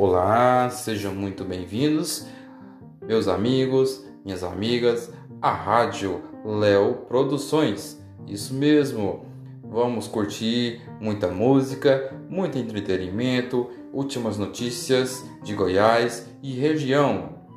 Olá, sejam muito bem-vindos, meus amigos, minhas amigas, à Rádio Léo Produções. Isso mesmo, vamos curtir muita música, muito entretenimento, últimas notícias de Goiás e região.